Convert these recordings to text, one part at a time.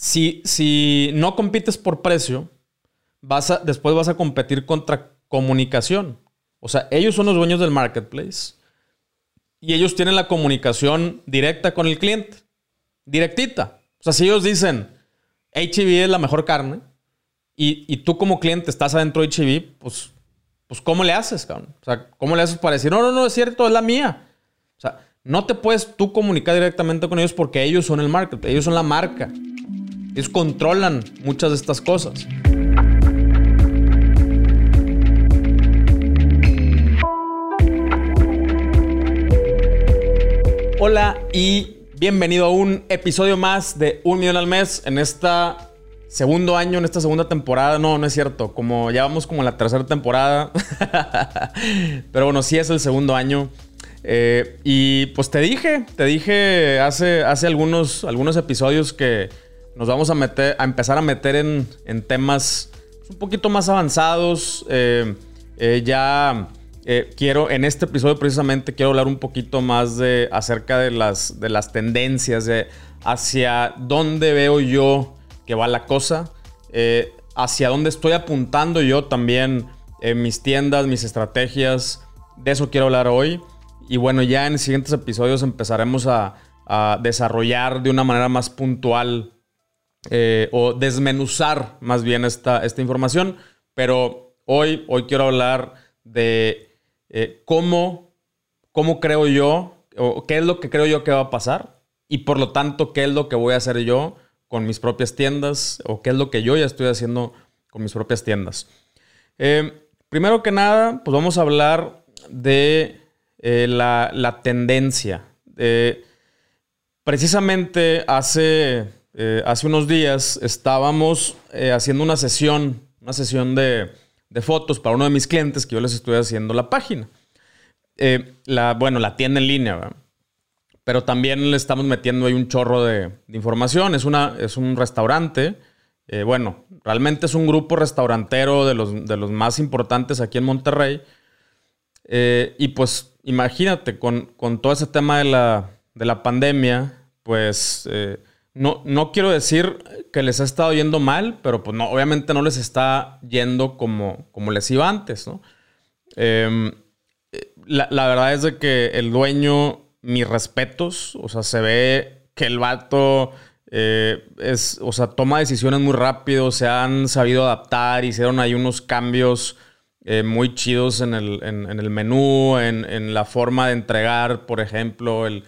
si, si no compites por precio, vas después vas a competir contra comunicación. O sea, ellos son los dueños del marketplace y ellos tienen la comunicación directa con el cliente. Directita. O sea, si ellos dicen, HB es la mejor carne y, tú como cliente estás adentro de HB, pues, pues ¿cómo le haces, cabrón? O sea, ¿cómo le haces para decir, no, no, no, es cierto, es la mía? O sea, no te puedes tú comunicar directamente con ellos porque ellos son el marketplace, ellos son la marca. Ellos controlan muchas de estas cosas. Hola y bienvenido a un episodio más de Un Millón al Mes en esta segundo año, en esta segunda temporada. No, no es cierto. Como ya vamos como la tercera temporada. Pero bueno, sí es el segundo año. Eh, y pues te dije, te dije hace, hace algunos, algunos episodios que nos vamos a meter, a empezar a meter en, temas un poquito más avanzados. Eh, eh, ya eh, quiero, en este episodio precisamente, quiero hablar un poquito más de acerca de las, de las tendencias, de hacia dónde veo yo que va la cosa, hacia dónde estoy apuntando yo también en mis tiendas, mis estrategias. De eso quiero hablar hoy. Y bueno, ya en siguientes episodios empezaremos a, desarrollar de una manera más puntual eh, o desmenuzar más bien esta, esta información. Pero hoy, hoy quiero hablar de eh, cómo, cómo creo yo, o qué es lo que creo yo que va a pasar, y por lo tanto, qué es lo que voy a hacer yo con mis propias tiendas, o qué es lo que yo ya estoy haciendo con mis propias tiendas. Eh, primero que nada, pues vamos a hablar de eh, la, tendencia. precisamente hace, hace unos días estábamos haciendo una sesión, una sesión de, de fotos para uno de mis clientes que yo les estoy haciendo la página. Eh, la, bueno, la tienda en línea, pero también le estamos metiendo ahí un chorro de, información. Es, una, es un restaurante. Eh, bueno, realmente es un grupo restaurantero de los, de los más importantes aquí en Monterrey. Eh, y pues imagínate, con, todo ese tema de la, de la pandemia, pues no, no quiero decir que les ha estado yendo mal, pero pues no, obviamente no les está yendo como, como les iba antes, ¿no? Em, la, verdad es de que el dueño, mis respetos, o sea, se ve que el vato eh, es, o sea, toma decisiones muy rápido, se han sabido adaptar, hicieron ahí unos cambios eh, muy chidos en el, el menú, en, en, la forma de entregar, por ejemplo, el,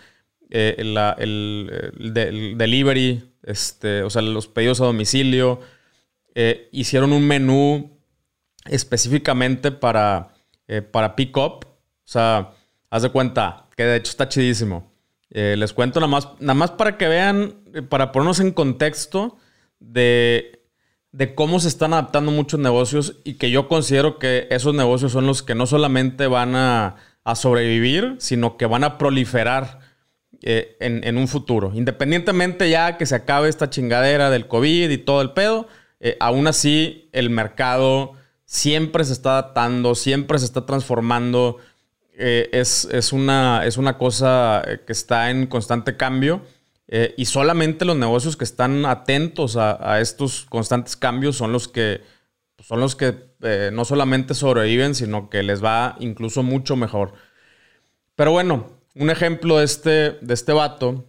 eh, el, delivery, este, o sea, los pedidos a domicilio. Eh, hicieron un menú específicamente para, eh, para pick up. O sea, haz de cuenta que de hecho está chidísimo. les cuento nada más, nada más para que vean, para ponernos en contexto de, de cómo se están adaptando muchos negocios y que yo considero que esos negocios son los que no solamente van a, a sobrevivir, sino que van a proliferar eh, en, un futuro. Independientemente ya que se acabe esta chingadera del COVID y todo el pedo, eh, aún así el mercado siempre se está adaptando, siempre se está transformando. Eh, es, una, es una cosa que está en constante cambio. y solamente los negocios que están atentos a, estos constantes cambios son los que, son los que no solamente sobreviven, sino que les va incluso mucho mejor. Pero bueno, un ejemplo de este, de este vato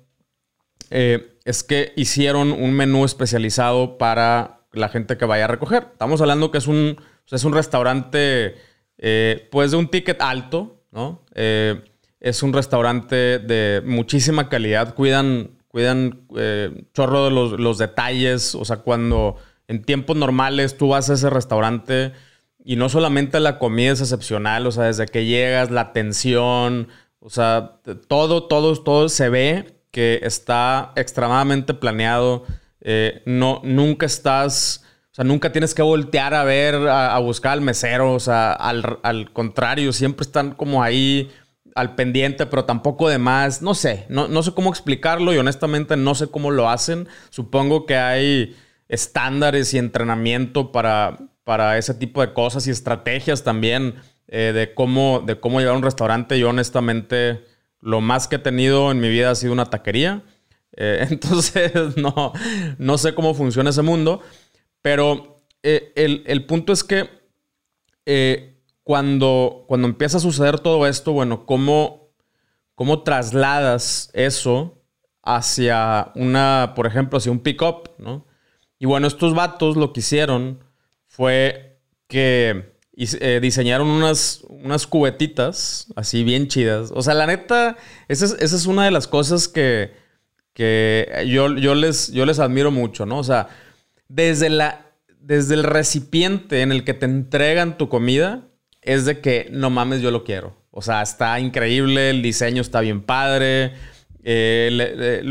eh, es que hicieron un menú especializado para la gente que vaya a recoger. Estamos hablando que es un, es un restaurante, eh, pues de un ticket alto, ¿no? Eh, es un restaurante de muchísima calidad, cuidan, cuidan chorro de los, los, detalles, o sea, cuando en tiempos normales tú vas a ese restaurante y no solamente la comida es excepcional, o sea, desde que llegas, la atención, o sea, todo, todo, todo se ve que está extremadamente planeado. Eh, no, nunca estás, o sea, nunca tienes que voltear a ver, a, buscar al mesero. O sea, al, contrario, siempre están como ahí al pendiente, pero tampoco de más. No sé, no, no sé cómo explicarlo y honestamente no sé cómo lo hacen. Supongo que hay estándares y entrenamiento para, para ese tipo de cosas y estrategias también eh, de, cómo, de cómo llevar un restaurante. Yo honestamente lo más que he tenido en mi vida ha sido una taquería. Eh, entonces, no, no sé cómo funciona ese mundo. Pero eh, el, punto es que cuando, cuando empieza a suceder todo esto, bueno, ¿cómo, cómo trasladas eso hacia una, por ejemplo, hacia un pick-up, ¿no? Y bueno, estos vatos lo que hicieron fue que diseñaron unas, unas cubetitas así bien chidas. O sea, la neta, esa es, esa es una de las cosas que, que yo, yo, les, yo les admiro mucho, ¿no? O sea, desde, la, desde el recipiente en el que te entregan tu comida, es de que no mames, yo lo quiero. O sea, está increíble, el diseño está bien padre. Eh,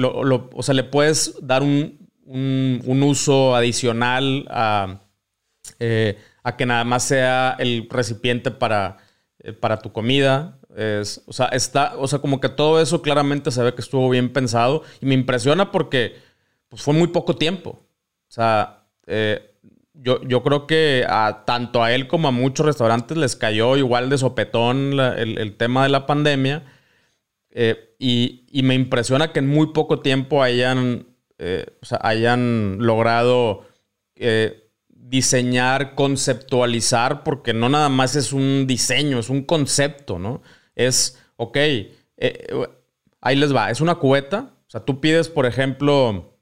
o sea, le puedes dar un, uso adicional eh, a, que nada más sea el recipiente para, eh, para tu comida. Es, o sea, está, o sea, como que todo eso claramente se ve que estuvo bien pensado y me impresiona porque pues, fue muy poco tiempo. O sea, eh, yo, yo, creo que a, tanto a él como a muchos restaurantes les cayó igual de sopetón el, tema de la pandemia. Eh, y, y, me impresiona que en muy poco tiempo hayan, hayan logrado diseñar, conceptualizar, porque no nada más es un diseño, es un concepto, ¿no? es, ok, eh, ahí les va, es una cubeta. O sea, tú pides, por ejemplo,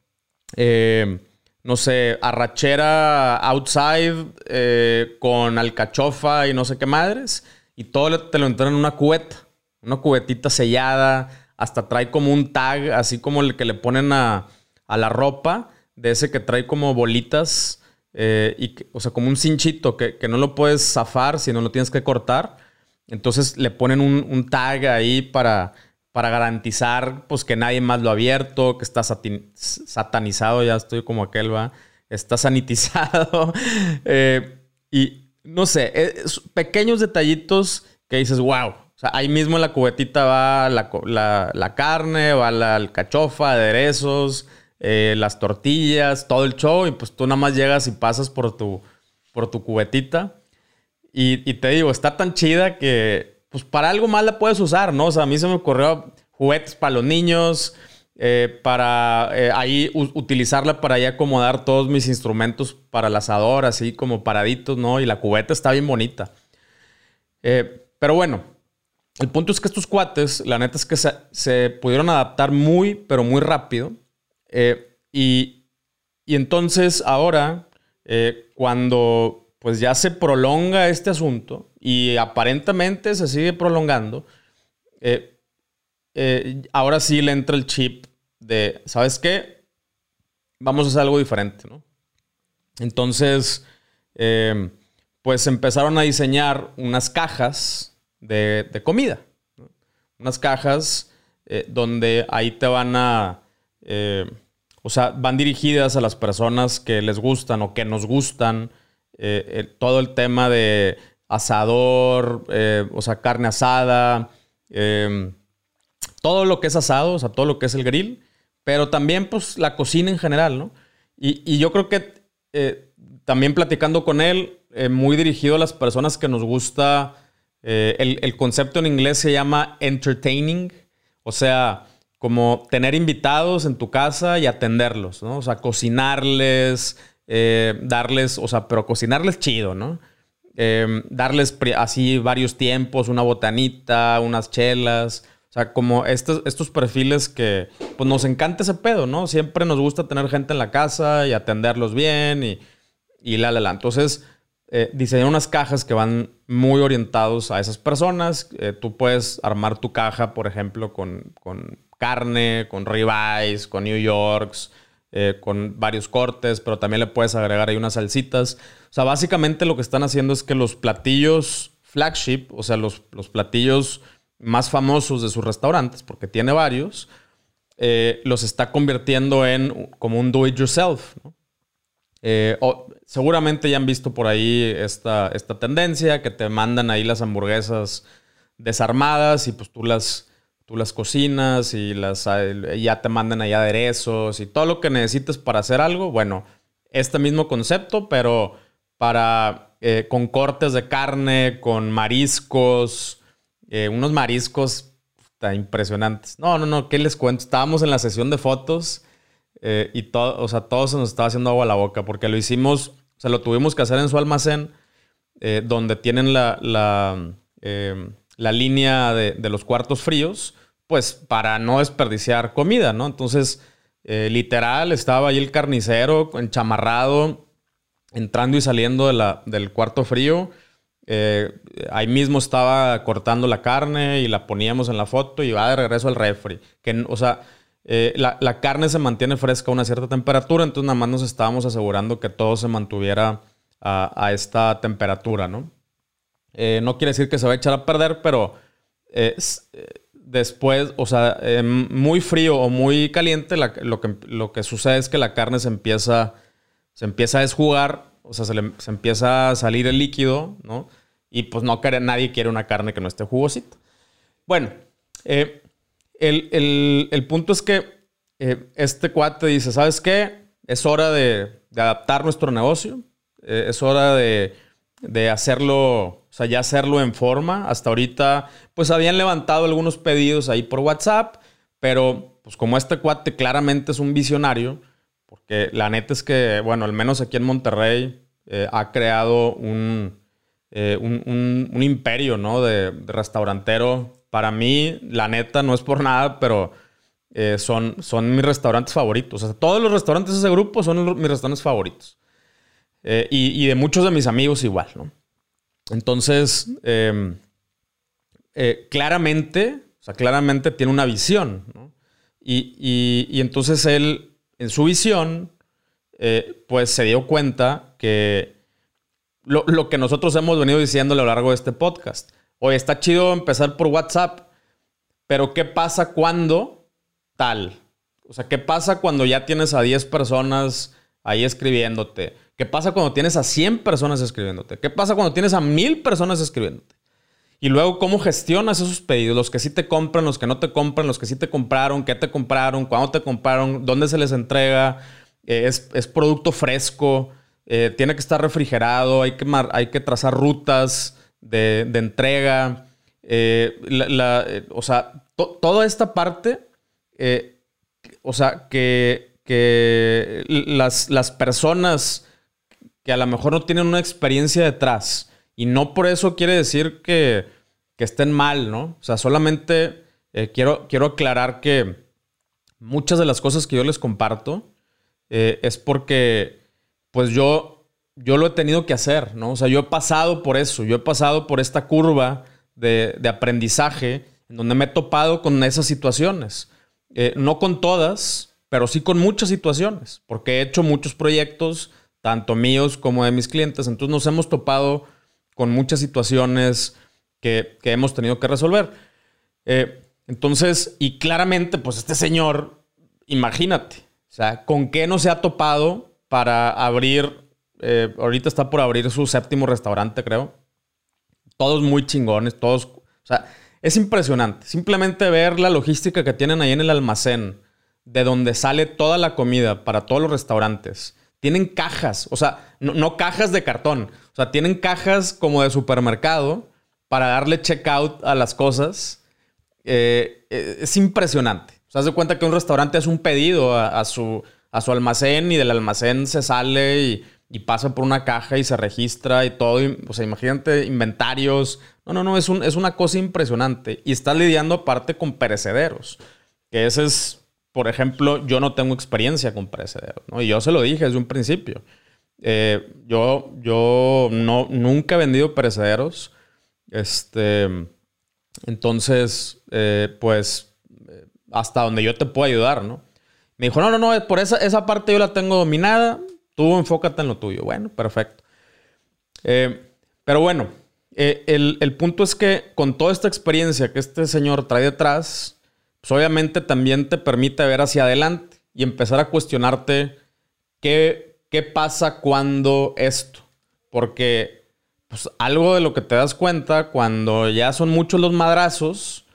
eh, no sé, arrachera outside eh, con alcachofa y no sé qué madres. Y todo te lo entran en una cubeta. Una cubetita sellada. Hasta trae como un tag, así como el que le ponen a, la ropa. De ese que trae como bolitas. Y o sea, como un cinchito que, que no lo puedes zafar, sino lo tienes que cortar. Entonces le ponen un, tag ahí para, para garantizar pues, que nadie más lo ha abierto, que está satanizado, ya estoy como aquel, va, está sanitizado. Eh, y no sé, eh, pequeños detallitos que dices, wow. O sea, ahí mismo en la cubetita va la, carne, va la alcachofa, aderezos, eh, las tortillas, todo el show. Y pues tú nada más llegas y pasas por tu, por tu cubetita. Y, te digo, está tan chida que pues para algo más la puedes usar, ¿no? O sea, a mí se me ocurrió juguetes para los niños, eh, para eh, ahí utilizarla para ahí acomodar todos mis instrumentos para el asador, así como paraditos, ¿no? Y la cubeta está bien bonita. Pero bueno, el punto es que estos cuates, la neta es que se, pudieron adaptar muy, pero muy rápido. Y, y entonces ahora, cuando pues ya se prolonga este asunto y aparentemente se sigue prolongando, eh, eh, ahora sí le entra el chip de, ¿sabes qué? Vamos a hacer algo diferente, ¿no? Entonces, eh, pues empezaron a diseñar unas cajas de, comida, unas cajas donde ahí te van a, o sea, van dirigidas a las personas que les gustan o que nos gustan eh, todo el tema de asador, eh, o sea, carne asada, em, todo lo que es asado, o sea, todo lo que es el grill, pero también pues la cocina en general, ¿no? Y, yo creo que eh, también platicando con él, muy dirigido a las personas que nos gusta, el, el concepto en inglés se llama entertaining, o sea, como tener invitados en tu casa y atenderlos, ¿no? O sea, cocinarles, eh, darles, o sea, pero cocinarles chido, ¿no? Eh, darles así varios tiempos, una botanita, unas chelas. O sea, como estos, estos perfiles que pues nos encanta ese pedo, ¿no? Siempre nos gusta tener gente en la casa y atenderlos bien y, y la, la, la. Entonces, eh, diseñar unas cajas que van muy orientados a esas personas. tú puedes armar tu caja, por ejemplo, con, con carne, con ribeyes, con New Yorks, eh, con varios cortes, pero también le puedes agregar ahí unas salsitas. O sea, básicamente lo que están haciendo es que los platillos flagship, o sea, los, los platillos más famosos de sus restaurantes, porque tiene varios, eh, los está convirtiendo en como un do-it-yourself. Eh, seguramente ya han visto por ahí esta, esta tendencia que te mandan ahí las hamburguesas desarmadas y pues tú las tú las cocinas y las, ah, ya te mandan ahí aderezos y todo lo que necesites para hacer algo. Bueno, este mismo concepto, pero para eh, con cortes de carne, con mariscos, eh, unos mariscos impresionantes. No, no, no, ¿qué les cuento? Estábamos en la sesión de fotos eh, y todo, o sea, se nos estaba haciendo agua a la boca porque lo hicimos, o sea, lo tuvimos que hacer en su almacén donde tienen la, la, la línea de, de, los cuartos fríos, pues para no desperdiciar comida, ¿no? Entonces, literal, estaba ahí el carnicero enchamarrado, entrando y saliendo de la, del cuarto frío eh, ahí mismo estaba cortando la carne y la poníamos en la foto y va de regreso al refri. Que, o sea, eh, la, carne se mantiene fresca a una cierta temperatura, entonces nada más nos estábamos asegurando que todo se mantuviera a, esta temperatura, ¿no? Eh, no quiere decir que se va a echar a perder, pero después, o sea, muy frío o muy caliente, lo, que, lo que sucede es que la carne se empieza, se empieza a desjugar, o sea, se, se empieza a salir el líquido, ¿no? Y pues no nadie quiere una carne que no esté jugosita. Bueno, eh, el, punto es que eh, este cuate dice, ¿sabes qué? Es hora de, adaptar nuestro negocio. Eh, es hora de, hacerlo, o sea, ya hacerlo en forma. Hasta ahorita, pues habían levantado algunos pedidos ahí por WhatsApp, pero pues como este cuate claramente es un visionario, porque la neta es que, bueno, al menos aquí en Monterrey ha creado un, eh, un, imperio, ¿no? De, restaurantero. Para mí, la neta, no es por nada, pero eh, son, son mis restaurantes favoritos. O sea, todos los restaurantes de ese grupo son mis restaurantes favoritos. Eh, y, de muchos de mis amigos igual, ¿no? Entonces, em, claramente, o sea, claramente tiene una visión, ¿no? Y, y entonces él, en su visión, pues se dio cuenta que lo, que nosotros hemos venido diciendo a lo largo de este podcast. Oye, está chido empezar por WhatsApp, pero ¿qué pasa cuando tal? O sea, ¿qué pasa cuando ya tienes a 10 personas ahí escribiéndote? ¿Qué pasa cuando tienes a 100 personas escribiéndote? ¿Qué pasa cuando tienes a 1000 personas escribiéndote? Y luego, ¿cómo gestionas esos pedidos? Los que sí te compran, los que no te compran, los que sí te compraron, qué te compraron, cuándo te compraron, dónde se les entrega, eh, es, es producto fresco. Eh, tiene que estar refrigerado, hay que, hay que trazar rutas de, entrega. Eh, eh, o sea, toda esta parte, o sea, que, que las, las, personas que a lo mejor no tienen una experiencia detrás, y no por eso quiere decir que, que estén mal, ¿no? O sea, solamente quiero, quiero aclarar que muchas de las cosas que yo les comparto es porque pues yo, yo lo he tenido que hacer, ¿no? O sea, yo he pasado por eso, yo he pasado por esta curva de, aprendizaje en donde me he topado con esas situaciones. Eh, no con todas, pero sí con muchas situaciones, porque he hecho muchos proyectos, tanto míos como de mis clientes, entonces nos hemos topado con muchas situaciones que, hemos tenido que resolver. Eh, entonces, y claramente, pues este señor, imagínate, o sea, ¿con qué no se ha topado para abrir, eh, ahorita está por abrir su séptimo restaurante, creo. Todos muy chingones, todos, o sea, es impresionante. Simplemente ver la logística que tienen ahí en el almacén, de donde sale toda la comida para todos los restaurantes. Tienen cajas, o sea, no, cajas de cartón, o sea, tienen cajas como de supermercado para darle checkout a las cosas. Eh, eh, es impresionante. O sea, de cuenta que un restaurante hace un pedido a su a su almacén y del almacén se sale y, pasa por una caja y se registra y todo. o sea, imagínate inventarios. No, no, no, es, un, es una cosa impresionante. Y está lidiando aparte con perecederos. Que ese es, por ejemplo, yo no tengo experiencia con perecederos. ¿no? Y yo se lo dije desde un principio. Eh, yo yo no, nunca he vendido perecederos. Este, entonces, eh, pues, eh, hasta donde yo te puedo ayudar, ¿no? Me dijo, no, no, no, por esa, esa parte yo la tengo dominada, tú enfócate en lo tuyo. Bueno, perfecto. Eh, pero bueno, eh, el, punto es que con toda esta experiencia que este señor trae detrás, pues obviamente también te permite ver hacia adelante y empezar a cuestionarte qué, qué pasa cuando esto. Porque pues, algo de lo que te das cuenta cuando ya son muchos los madrazos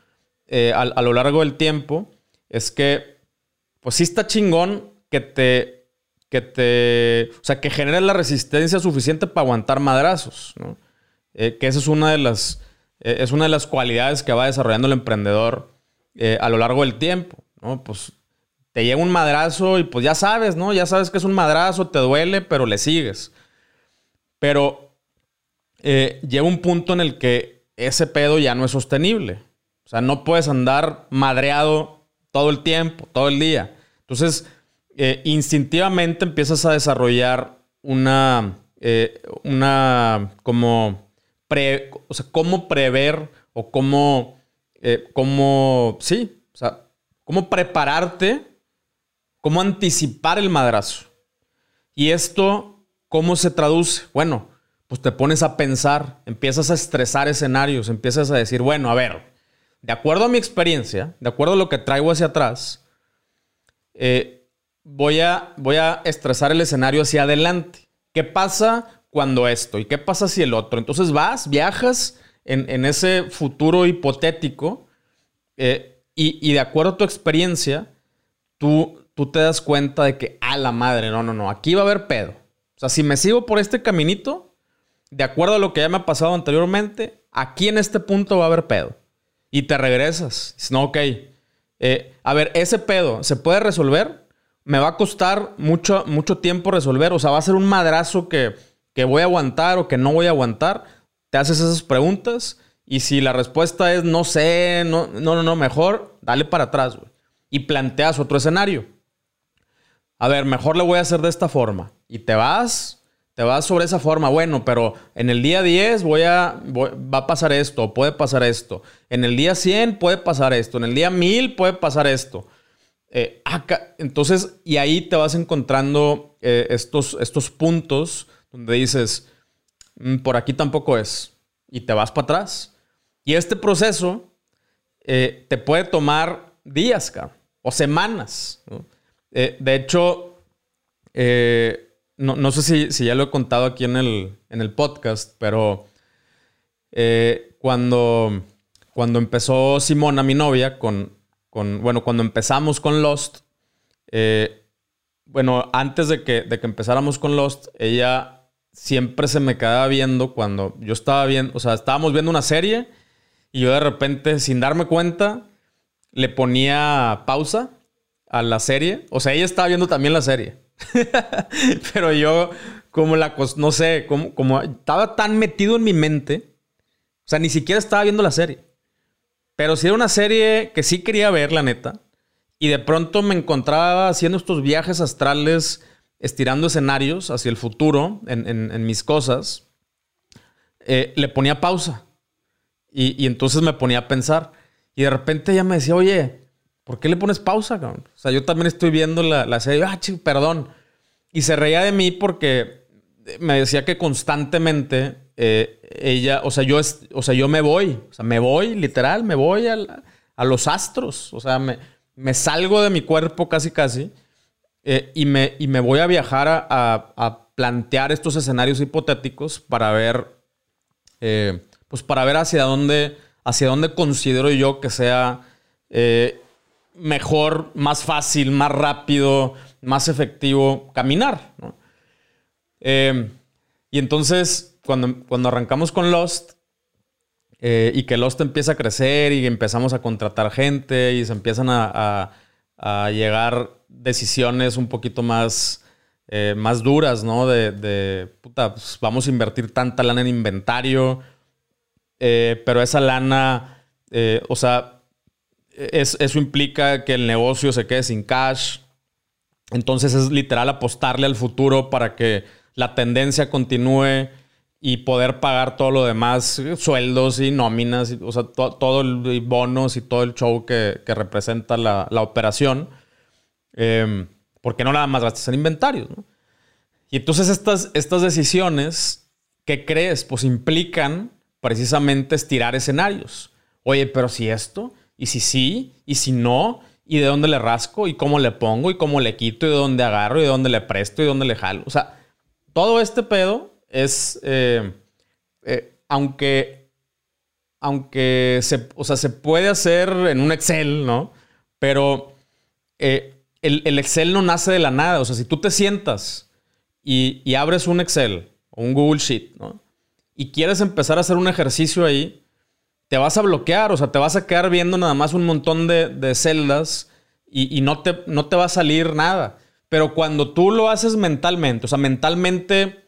eh, a, a lo largo del tiempo es que pues sí está chingón que te, que te, o sea, que genere la resistencia suficiente para aguantar madrazos, ¿no? Eh, que esa es una de las, eh, es una de las cualidades que va desarrollando el emprendedor eh, a lo largo del tiempo, ¿no? Pues te llega un madrazo y pues ya sabes, ¿no? Ya sabes que es un madrazo, te duele, pero le sigues. Pero eh, llega un punto en el que ese pedo ya no es sostenible. O sea, no puedes andar madreado todo el tiempo, todo el día. Entonces, eh, instintivamente empiezas a desarrollar una, una como, pre, o sea, cómo prever o cómo, cómo, sí, o sea, cómo prepararte cómo anticipar el madrazo. Y esto, ¿cómo se traduce? Bueno, pues te pones a pensar, empiezas a estresar escenarios, empiezas a decir, bueno, a ver, de acuerdo a mi experiencia, de acuerdo a lo que traigo hacia atrás, eh, voy, a, voy a estresar el escenario hacia adelante. ¿Qué pasa cuando esto? ¿Y qué pasa si el otro? Entonces vas, viajas en, ese futuro hipotético eh, y, y de acuerdo a tu experiencia, tú tú te das cuenta de que, a la madre, no, no, no, aquí va a haber pedo. O sea, si me sigo por este caminito, de acuerdo a lo que ya me ha pasado anteriormente, aquí en este punto va a haber pedo. Y te regresas. No, ok. Eh, a ver, ese pedo, ¿se puede resolver? ¿Me va a costar mucho, mucho tiempo resolver? O sea, ¿va a ser un madrazo que, que voy a aguantar o que no voy a aguantar? Te haces esas preguntas y si la respuesta es no sé, no, no, no, mejor, dale para atrás, güey. Y planteas otro escenario a ver, mejor le voy a hacer de esta forma. Y te vas, te vas sobre esa forma. Bueno, pero en el día 10 voy a, va a pasar esto, puede pasar esto. En el día 100 puede pasar esto. En el día 1000 puede pasar esto. Eh, entonces, y ahí te vas encontrando eh, estos, estos puntos donde dices, por aquí tampoco es. Y te vas para atrás. Y este proceso eh, te puede tomar días, o semanas. ¿no? Eh, de hecho, eh, no, sé si, ya lo he contado aquí en el, podcast, pero cuando, cuando empezó Simona, mi novia, con, con, bueno, cuando empezamos con Lost, bueno, antes de que, de que empezáramos con Lost, ella siempre se me quedaba viendo cuando yo estaba viendo, o sea, estábamos viendo una serie y yo de repente, sin darme cuenta, le ponía pausa a la serie. O sea, ella estaba viendo también la serie. Pero yo, como la, no sé, como, como estaba tan metido en mi mente, o sea, ni siquiera estaba viendo la serie. Pero sí era una serie que sí quería ver, la neta. Y de pronto me encontraba haciendo estos viajes astrales, estirando escenarios hacia el futuro en, mis cosas. Eh, le ponía pausa. Y, entonces me ponía a pensar. Y de repente ella me decía, oye, ¿por qué le pones pausa, cabrón? O sea, yo también estoy viendo la, serie, ah, perdón. Y se reía de mí porque me decía que constantemente eh, ella, o sea, yo, o sea, yo me voy, o sea, me voy, literal, me voy a, los astros, o sea, me, salgo de mi cuerpo casi, casi, eh, y, me, y me voy a viajar a, plantear estos escenarios hipotéticos para ver, eh, pues para ver hacia dónde, hacia dónde considero yo que sea mejor, más fácil, más rápido, más efectivo caminar. Eh, y entonces, cuando, cuando arrancamos con Lost eh, y que Lost empieza a crecer y empezamos a contratar gente y se empiezan a, llegar decisiones un poquito más, eh, más duras, ¿no? De, puta, pues vamos a invertir tanta lana en inventario, pero esa lana, o sea, eso implica que el negocio se quede sin cash. Entonces es literal apostarle al futuro para que la tendencia continúe y poder pagar todo lo demás, sueldos y nóminas, o sea, todo el bonos y todo el show que, representa la, operación. Em, porque no nada más gastas en inventarios. Y entonces estas, estas decisiones, ¿qué crees? Pues implican precisamente estirar escenarios. Oye, pero si esto, y si sí, y si no, y de dónde le rasco, y cómo le pongo, y cómo le quito, y de dónde agarro, y de dónde le presto, y de dónde le jalo. O sea, todo este pedo es, eh, eh, aunque, aunque se, o sea, se puede hacer en un Excel, ¿no? Pero eh, el, Excel no nace de la nada. O sea, si tú te sientas y, abres un Excel o un Google Sheet, ¿no? Y quieres empezar a hacer un ejercicio ahí, te vas a bloquear, o sea, te vas a quedar viendo nada más un montón de, celdas y, no, te, no te va a salir nada. Pero cuando tú lo haces mentalmente, o sea, mentalmente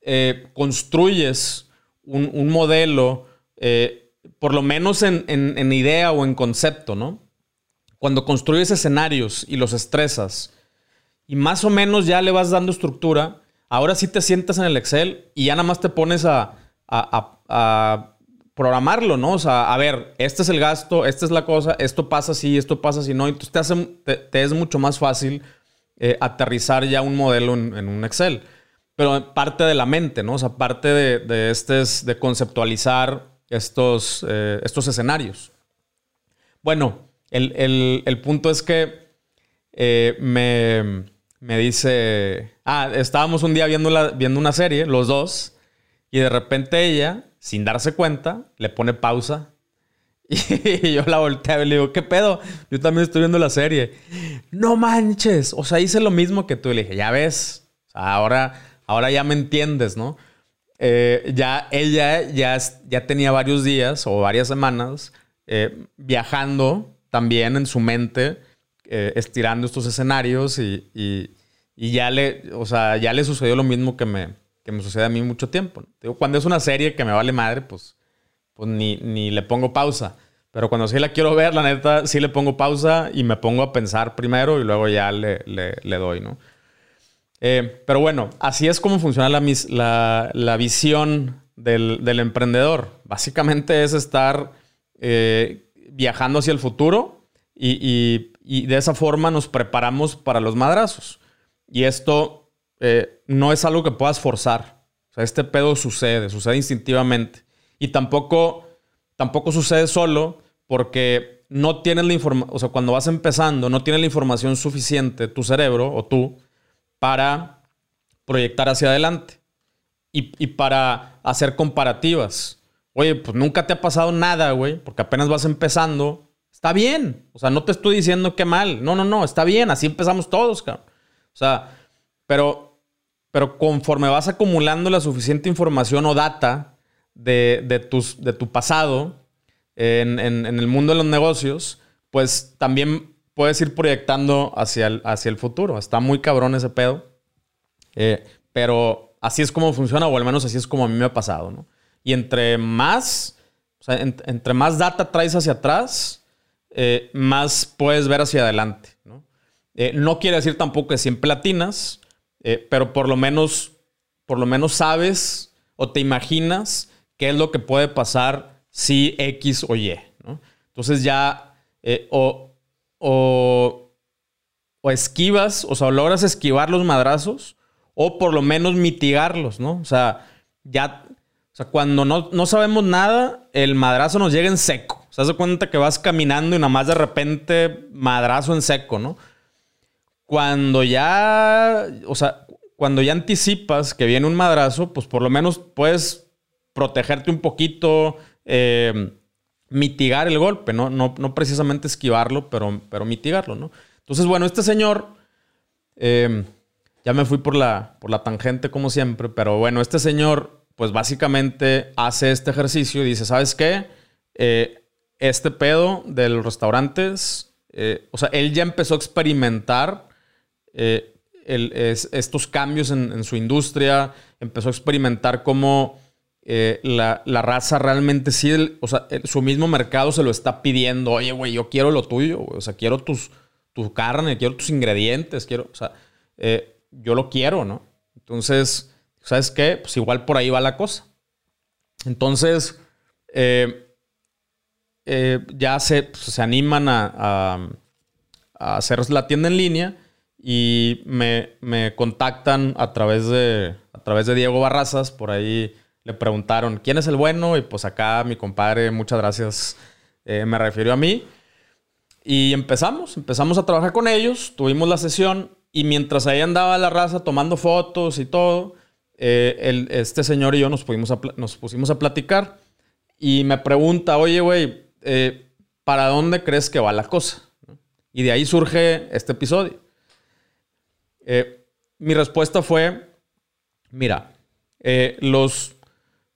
eh, construyes un, modelo, eh, por lo menos en, en, idea o en concepto, ¿no? Cuando construyes escenarios y los estresas y más o menos ya le vas dando estructura, ahora sí te sientas en el Excel y ya nada más te pones a, a, programarlo, ¿no? O sea, a ver, este es el gasto, esta es la cosa, esto pasa así, esto pasa así, no. Entonces te, hace, te, es mucho más fácil eh, aterrizar ya un modelo en, un Excel. Pero parte de la mente, ¿no? O sea, parte de, de, este de conceptualizar estos, eh, estos escenarios. Bueno, el, punto es que eh, me, me, dice, ah, estábamos un día viendo, la, viendo una serie, los dos, y de repente ella, sin darse cuenta, le pone pausa. Y yo la volteé y le digo, ¿qué pedo? Yo también estoy viendo la serie. No manches. O sea, hice lo mismo que tú. Y le dije, ya ves. ahora, ahora ya me entiendes, ¿no? Eh, ya ella ya, ya tenía varios días o varias semanas eh, viajando también en su mente, eh, estirando estos escenarios y, y, ya, le, o sea, ya le sucedió lo mismo que me, que me sucede a mí mucho tiempo. Cuando es una serie que me vale madre, pues, pues ni, ni le pongo pausa. Pero cuando sí la quiero ver, la neta, sí le pongo pausa y me pongo a pensar primero y luego ya le, le, doy, ¿no? Eh, pero bueno, así es como funciona la, la, la visión del, del, emprendedor. Básicamente es estar eh, viajando hacia el futuro y, de esa forma nos preparamos para los madrazos. Y esto eh, no es algo que puedas forzar. O este pedo sucede, sucede instintivamente. Y tampoco, tampoco sucede solo porque no tienes la información, o sea, cuando vas empezando, no tienes la información suficiente, tu cerebro o tú, para proyectar hacia adelante y para hacer comparativas. Oye, pues nunca te ha pasado nada, güey, porque apenas vas empezando. Está bien. O sea, no te estoy diciendo que mal. No, no, no, está bien. Así empezamos todos, cabrón. O sea, pero pero conforme vas acumulando la suficiente información o data de, tus, de tu pasado en, el mundo de los negocios, pues también puedes ir proyectando hacia el, hacia el futuro. Está muy cabrón ese pedo. Eh, pero así es como funciona, o al menos así es como a mí me ha pasado, ¿no? Y entre más, o entre más data traes hacia atrás, eh, más puedes ver hacia adelante, ¿no? Eh, no quiere decir tampoco que siempre latinas, eh, pero por lo menos, por lo menos sabes o te imaginas qué es lo que puede pasar si X o Y, Entonces ya eh, o, o, esquivas, o sea, logras esquivar los madrazos o por lo menos mitigarlos, ¿no? O sea, ya, o sea, cuando no, no sabemos nada, el madrazo nos llega en seco. Se hace cuenta que vas caminando y nada más de repente madrazo en seco, ¿no? Cuando ya, o sea, cuando ya anticipas que viene un madrazo, pues por lo menos puedes protegerte un poquito, eh, mitigar el golpe, ¿no? ¿no? No, precisamente esquivarlo, pero, pero mitigarlo, ¿no? Entonces, bueno, este señor, eh, ya me fui por la, por la tangente como siempre, pero bueno, este señor, pues básicamente hace este ejercicio y dice, ¿sabes qué? Eh, este pedo de los restaurantes, o sea, él ya empezó a experimentar eh, estos cambios en, su industria, empezó a experimentar cómo eh, la, raza realmente sí, o sea, su mismo mercado se lo está pidiendo. Oye, güey, yo quiero lo tuyo, o sea, quiero tus, tu carne, quiero tus ingredientes, quiero, o sea, eh, yo lo quiero, ¿no? Entonces, ¿sabes qué? Pues igual por ahí va la cosa. Entonces, ya se, pues, se animan a, a hacer la tienda en línea y me, contactan a través, de, a través de Diego Barrazas. Por ahí le preguntaron quién es el bueno y pues acá mi compadre, muchas gracias, eh, me refirió a mí. Y empezamos, empezamos a trabajar con ellos, tuvimos la sesión y mientras ahí andaba la raza tomando fotos y todo, eh, este señor y yo nos, pusimos a platicar y me pregunta, oye, güey, eh, ¿para dónde crees que va la cosa? Y de ahí surge este episodio. Eh, mi respuesta fue, mira, los,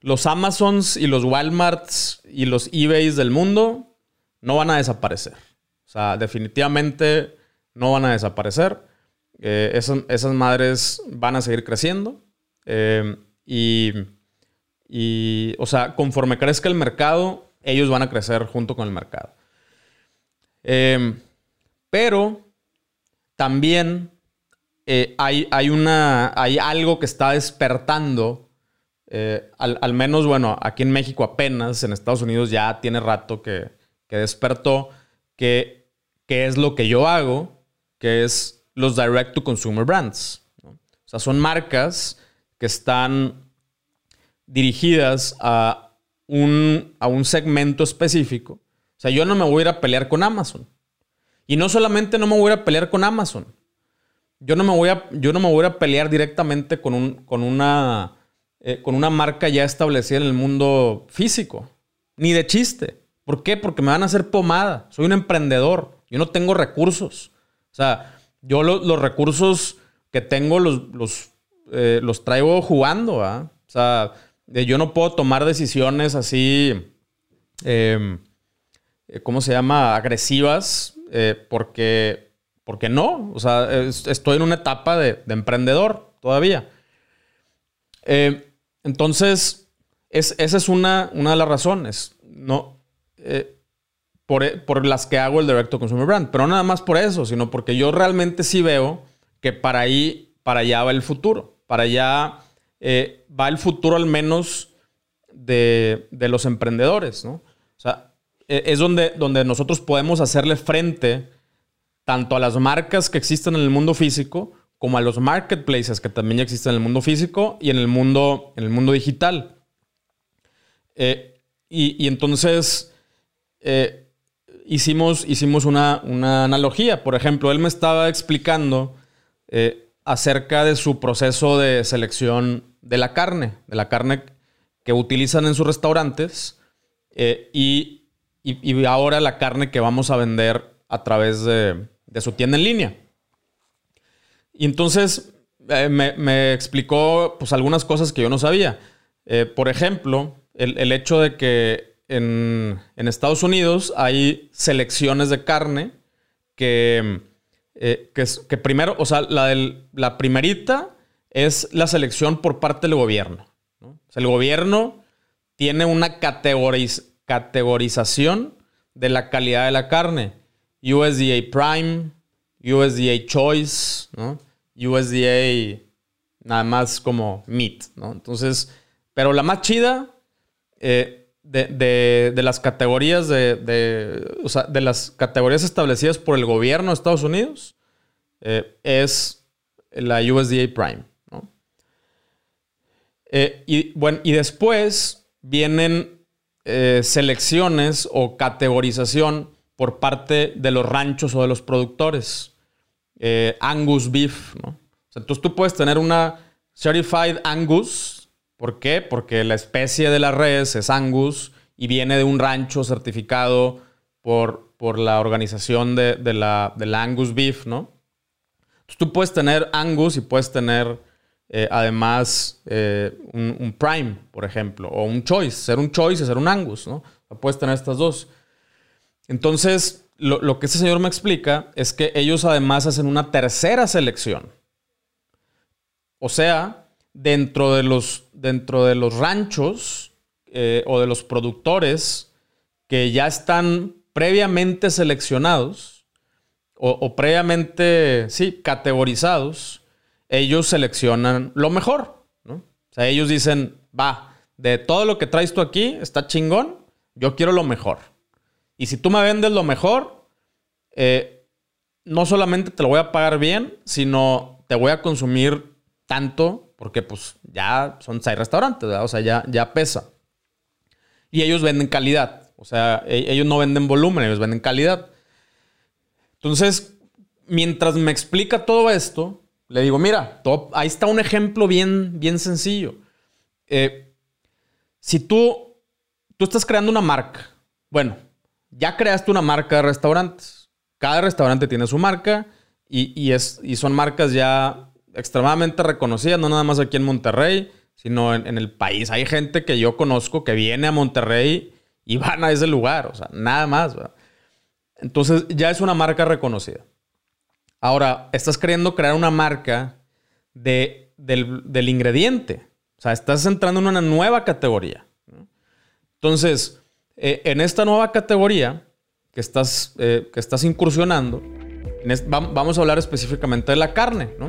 los Amazons y los Walmarts y los eBays del mundo no van a desaparecer. O sea, definitivamente no van a desaparecer. Esas, madres van a seguir creciendo. Eh, y, y, o sea, conforme crezca el mercado, ellos van a crecer junto con el mercado. Eh, pero también hay, hay, una, hay algo que está despertando eh, al, menos, bueno, aquí en México apenas, en Estados Unidos ya tiene rato que, despertó, que, es lo que yo hago, que es los direct to consumer brands. O sea, son marcas que están dirigidas a un, a un segmento específico. O sea, yo no me voy a ir a pelear con Amazon. Y no solamente no me voy a ir a pelear con Amazon. Yo no me voy a, yo no me voy a pelear directamente con, un, con una eh, con una marca ya establecida en el mundo físico. Ni de chiste. ¿Por qué? Porque me van a hacer pomada. Soy un emprendedor. Yo no tengo recursos. O sea, yo los recursos que tengo los, los, eh, los traigo jugando. O sea, yo no puedo tomar decisiones así, em, eh, ¿cómo se llama? Agresivas, porque, porque no. O sea, estoy en una etapa de, de emprendedor todavía. Eh, entonces, esa es una, de las razones, ¿no? Eh, por, las que hago el Directo Consumer Brand. Pero nada más por eso, sino porque yo realmente sí veo que para allá va el futuro. Para allá eh, va el futuro al menos de, los emprendedores, ¿no? O sea, e, es donde, donde nosotros podemos hacerle frente tanto a las marcas que existen en el mundo físico como a los marketplaces que también existen en el mundo físico y en el mundo, en el mundo digital. Eh, y, entonces eh, hicimos, hicimos una, analogía. Por ejemplo, él me estaba explicando acerca de su proceso de selección de la carne, de la carne que utilizan en sus restaurantes y, ahora la carne que vamos a vender a través de su tienda en línea. Y entonces eh, me, explicó pues, algunas cosas que yo no sabía. Eh, por ejemplo, el, hecho de que en, Estados Unidos hay selecciones de carne que, eh, que, primero, o sea, la, del, la primerita es la selección por parte del gobierno. El gobierno tiene una categorización de la calidad de la carne. USDA Prime, USDA Choice, ¿no? USDA nada más como meat, ¿no? Entonces, pero la más chida eh, de, las categorías de, o sea, de las categorías establecidas por el gobierno de Estados Unidos eh, es la USDA Prime, ¿no? Eh, y bueno, y después vienen selecciones o categorización por parte de los ranchos o de los productores. Eh, Angus Beef, ¿no? entonces tú puedes tener una Certified Angus. ¿Por qué? Porque la especie de la res es Angus y viene de un rancho certificado por, por la organización de, la, Angus Beef, ¿no? Entonces tú puedes tener Angus y puedes tener eh, además eh, un, Prime, por ejemplo, o un Choice, ser un Choice y ser un Angus, ¿no? puedes tener estas dos. Entonces, lo, que este señor me explica es que ellos además hacen una tercera selección. O sea, dentro de los, dentro de los ranchos eh, o de los productores que ya están previamente seleccionados o, previamente, sí, categorizados, ellos seleccionan lo mejor. ¿no? O sea, ellos dicen, va, de todo lo que traes tú aquí, está chingón, yo quiero lo mejor. Y si tú me vendes lo mejor, eh, no solamente te lo voy a pagar bien, sino te voy a consumir tanto, porque pues ya son seis restaurantes, o sea, ya, ya pesa. Y ellos venden calidad, o sea, e, ellos no venden volumen, ellos venden calidad. Entonces, mientras me explica todo esto, le digo, mira, ahí está un ejemplo bien, bien sencillo. Eh, si tú, tú estás creando una marca, bueno, ya creaste una marca de restaurantes. Cada restaurante tiene su marca y, es, y son marcas ya extremadamente reconocidas, no nada más aquí en Monterrey, sino en, el país. Hay gente que yo conozco que viene a Monterrey y van a ese lugar, o sea, nada más. Entonces ya es una marca reconocida. Ahora, estás queriendo crear una marca de, del, ingrediente. O sea, estás entrando en una nueva categoría. Entonces, eh, en esta nueva categoría que estás, eh, que estás incursionando, vamos a hablar específicamente de la carne, ¿no?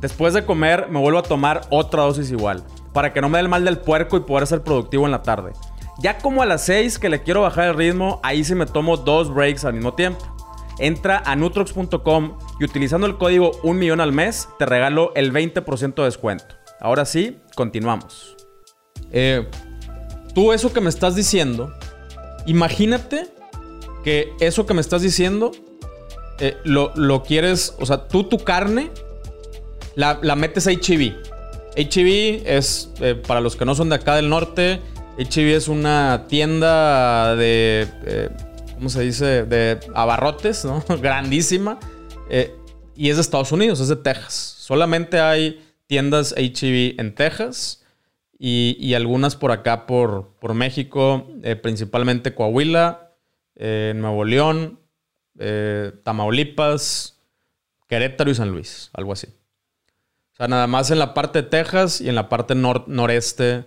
Después de comer, me vuelvo a tomar otra dosis igual, para que no me dé el mal del puerco y poder ser productivo en la tarde. Ya como a las 6 que le quiero bajar el ritmo, ahí sí me tomo dos breaks al mismo tiempo. Entra a nutrox.com y utilizando el código 1 millón al mes, te regalo el 20% de descuento. Ahora sí, continuamos. Eh, tú eso que me estás diciendo, imagínate que eso que me estás diciendo eh, lo, lo, quieres, o sea, tú tu carne la, metes a HEB. HEB es, eh, para los que no son de acá del norte, HEB es una tienda de, eh, ¿cómo se dice? De abarrotes, ¿no? Grandísima. Eh, y es de Estados Unidos, es de Texas. Solamente hay tiendas HEB en Texas y, algunas por acá por, por México, principalmente Coahuila, Nuevo León, Tamaulipas, Querétaro y San Luis, algo así. O sea, nada más en la parte de Texas y en la parte noreste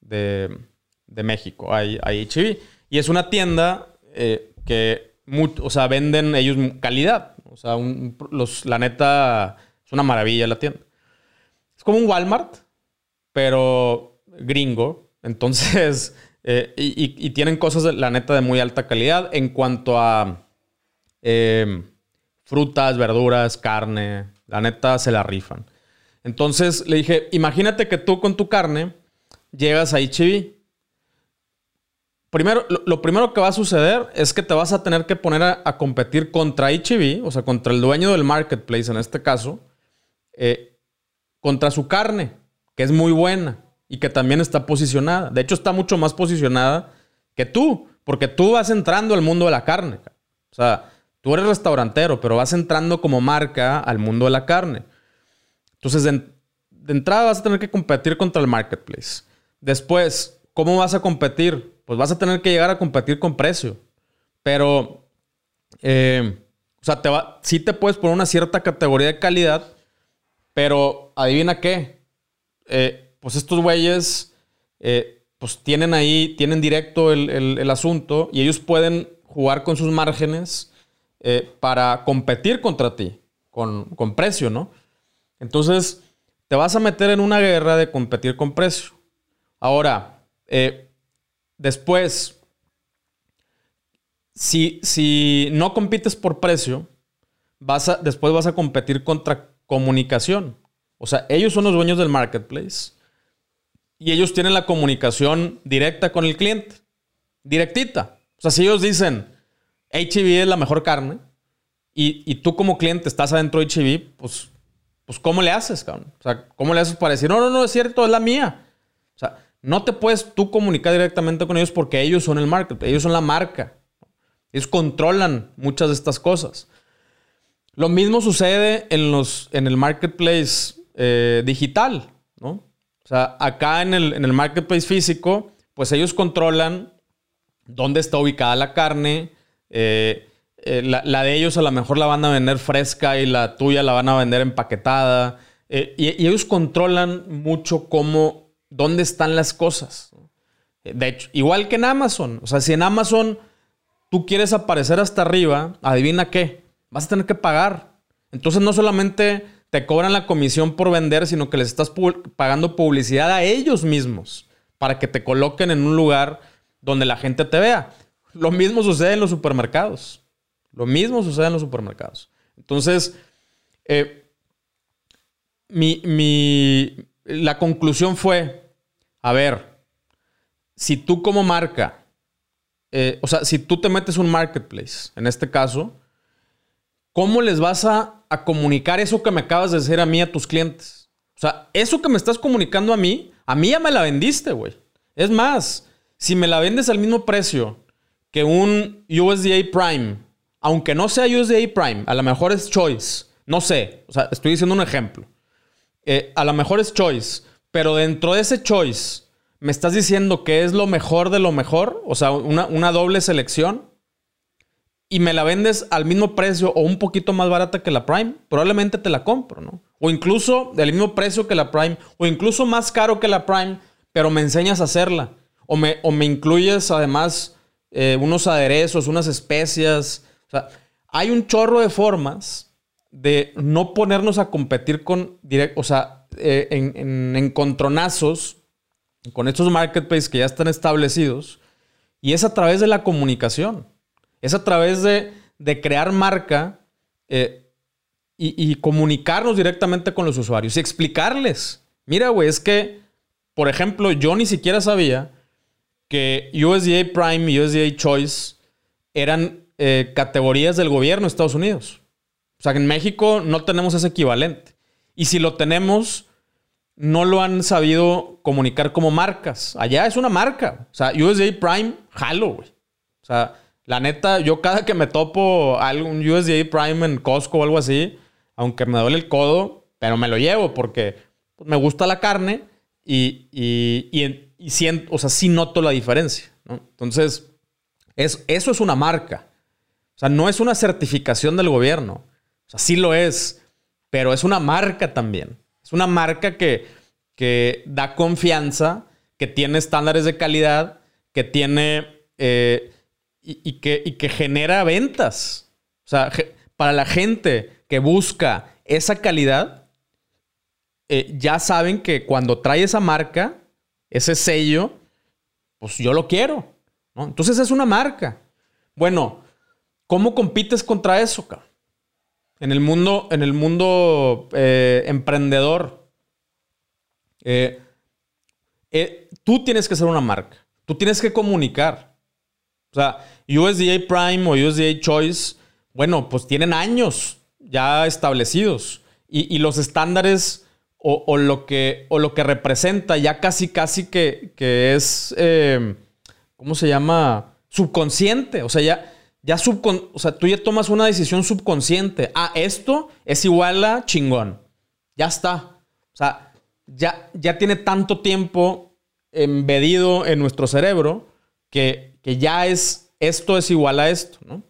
de, México hay, hay HB. Y es una tienda eh, que, o sea, venden ellos calidad. O sea, los, la neta, es una maravilla la tienda. Es como un Walmart, pero gringo. Entonces, eh, y, tienen cosas, la neta, de muy alta calidad en cuanto a eh, frutas, verduras, carne. La neta, se la rifan. Entonces le dije, imagínate que tú con tu carne llegas a HB. Primero, lo, primero que va a suceder es que te vas a tener que poner a, competir contra HB, o sea, contra el dueño del marketplace en este caso, eh, contra su carne, que es muy buena y que también está posicionada. De hecho, está mucho más posicionada que tú, porque tú vas entrando al mundo de la carne. O sea, tú eres restaurantero, pero vas entrando como marca al mundo de la carne. Entonces, de, entrada vas a tener que competir contra el marketplace. Después, ¿cómo vas a competir? Pues vas a tener que llegar a competir con precio. Pero, eh, o sea, sí te puedes poner una cierta categoría de calidad, pero adivina qué. Eh, pues estos güeyes, eh, pues tienen ahí, tienen directo el, asunto y ellos pueden jugar con sus márgenes para competir contra ti, con, con precio, ¿no? Entonces, te vas a meter en una guerra de competir con precio. Ahora, eh, después, si, si, no compites por precio, vas después vas a competir contra comunicación. O sea, ellos son los dueños del marketplace y ellos tienen la comunicación directa con el cliente. Directita. O sea, si ellos dicen, HB es la mejor carne y, y tú como cliente estás adentro de HB, pues pues ¿cómo le haces, cabrón? O sea, ¿cómo le haces para decir, no, no, no, es cierto, es la mía? O sea, no te puedes tú comunicar directamente con ellos porque ellos son el market, ellos son la marca. Ellos controlan muchas de estas cosas. Lo mismo sucede en, los, en el marketplace eh, digital, ¿no? O sea, acá en el, en el marketplace físico, pues ellos controlan dónde está ubicada la carne, eh, eh, la, de ellos a lo mejor la van a vender fresca y la tuya la van a vender empaquetada. Eh, y, ellos controlan mucho cómo, dónde están las cosas. De hecho, igual que en Amazon. O sea, si en Amazon tú quieres aparecer hasta arriba, adivina qué, vas a tener que pagar. Entonces no solamente te cobran la comisión por vender, sino que les estás pagando publicidad a ellos mismos para que te coloquen en un lugar donde la gente te vea. Lo mismo sucede en los supermercados. Lo mismo sucede en los supermercados. Entonces, eh, mi, la conclusión fue, a ver, si tú como marca, eh, o sea, si tú te metes un marketplace, en este caso, ¿cómo les vas a, a comunicar eso que me acabas de decir a mí a tus clientes? O sea, eso que me estás comunicando a mí, a mí ya me la vendiste, güey. Es más, si me la vendes al mismo precio que un USDA Prime, aunque no sea USDA Prime, a lo mejor es Choice, no sé, o sea, estoy diciendo un ejemplo. Eh, a lo mejor es Choice, pero dentro de ese Choice, ¿me estás diciendo que es lo mejor de lo mejor? O sea, una, una doble selección. Y me la vendes al mismo precio o un poquito más barata que la Prime, probablemente te la compro, ¿no? O incluso del mismo precio que la Prime, o incluso más caro que la Prime, pero me enseñas a hacerla. O me, o me incluyes además eh, unos aderezos, unas especias. O sea, hay un chorro de formas de no ponernos a competir con o sea, eh, en, en encontronazos con estos marketplaces que ya están establecidos. Y es a través de la comunicación. Es a través de, de crear marca eh, y, y, comunicarnos directamente con los usuarios y explicarles. Mira, güey, es que, por ejemplo, yo ni siquiera sabía que USDA Prime y USDA Choice eran eh, categorías del gobierno de Estados Unidos. O sea, en México no tenemos ese equivalente. Y si lo tenemos, no lo han sabido comunicar como marcas. Allá es una marca. O sea, USDA Prime, jalo, güey. O sea, la neta, yo cada que me topo algún USDA Prime en Costco o algo así, aunque me duele el codo, pero me lo llevo porque me gusta la carne y, y, y, y siento, o sea, sí noto la diferencia. ¿no? Entonces, es, eso es una marca. O sea, no es una certificación del gobierno. O sea, sí lo es, pero es una marca también. Es una marca que, que da confianza, que tiene estándares de calidad, que tiene eh, y, que, y, que, genera ventas. O sea, para la gente que busca esa calidad, eh, ya saben que cuando trae esa marca, ese sello, pues yo lo quiero. Entonces es una marca. Bueno, ¿cómo compites contra eso, cabrón? En el mundo, en el mundo eh, emprendedor, eh, eh, tú tienes que ser una marca. Tú tienes que comunicar. O sea, USDA Prime o USDA Choice, bueno, pues tienen años ya establecidos. Y, los estándares o, o, lo que, o lo que representa ya casi, casi que, que es, ¿cómo se llama? Subconsciente. O sea, ya, ya subcon o sea, tú ya tomas una decisión subconsciente. Ah, esto es igual a chingón. Ya está. O sea, ya, ya tiene tanto tiempo embedido en nuestro cerebro que, que ya es, esto es igual a esto, ¿no?